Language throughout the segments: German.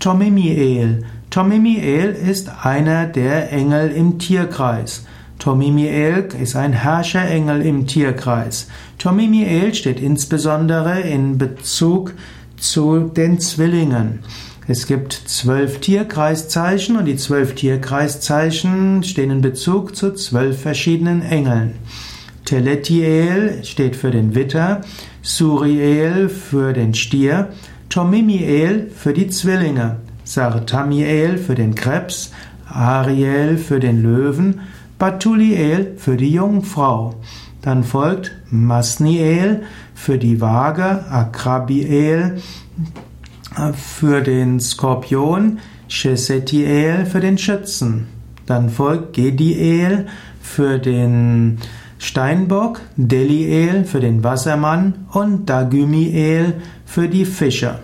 Tomimiel. Tomimiel ist einer der Engel im Tierkreis. Tomimiel ist ein Herrscherengel im Tierkreis. Tomimiel steht insbesondere in Bezug zu den Zwillingen. Es gibt zwölf Tierkreiszeichen und die zwölf Tierkreiszeichen stehen in Bezug zu zwölf verschiedenen Engeln. Teletiel steht für den Witter, Suriel für den Stier, Tomimiel für die Zwillinge, Sartamiel für den Krebs, Ariel für den Löwen, Batuliel für die Jungfrau. Dann folgt Masniel für die Waage, Akrabiel für den Skorpion, Chesetiel für den Schützen. Dann folgt Gediel für den Steinbock, Deliel für den Wassermann und Dagymiel für die Fischer.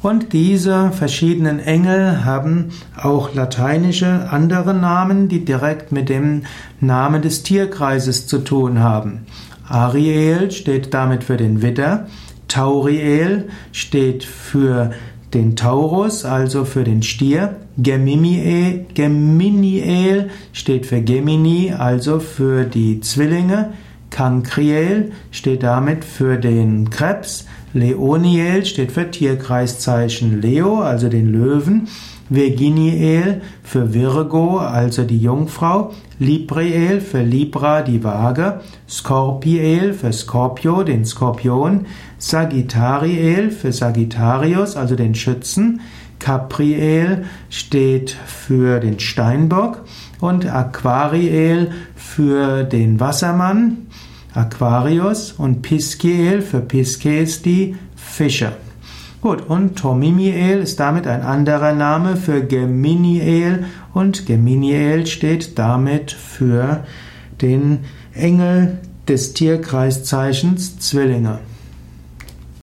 Und diese verschiedenen Engel haben auch lateinische andere Namen, die direkt mit dem Namen des Tierkreises zu tun haben. Ariel steht damit für den Widder, Tauriel steht für den Taurus, also für den Stier. Geminiel, Geminiel steht für Gemini, also für die Zwillinge. Cancriel steht damit für den Krebs. Leoniel steht für Tierkreiszeichen Leo, also den Löwen. Virginiel für Virgo, also die Jungfrau. Libriel für Libra, die Waage. Scorpiel für Scorpio, den Skorpion. Sagittariel für Sagittarius, also den Schützen. Capriel steht für den Steinbock und Aquariel für den Wassermann. Aquarius und Pisciel für Pisces die Fische. Gut, und Tomimiel ist damit ein anderer Name für Geminiel und Geminiel steht damit für den Engel des Tierkreiszeichens Zwillinge.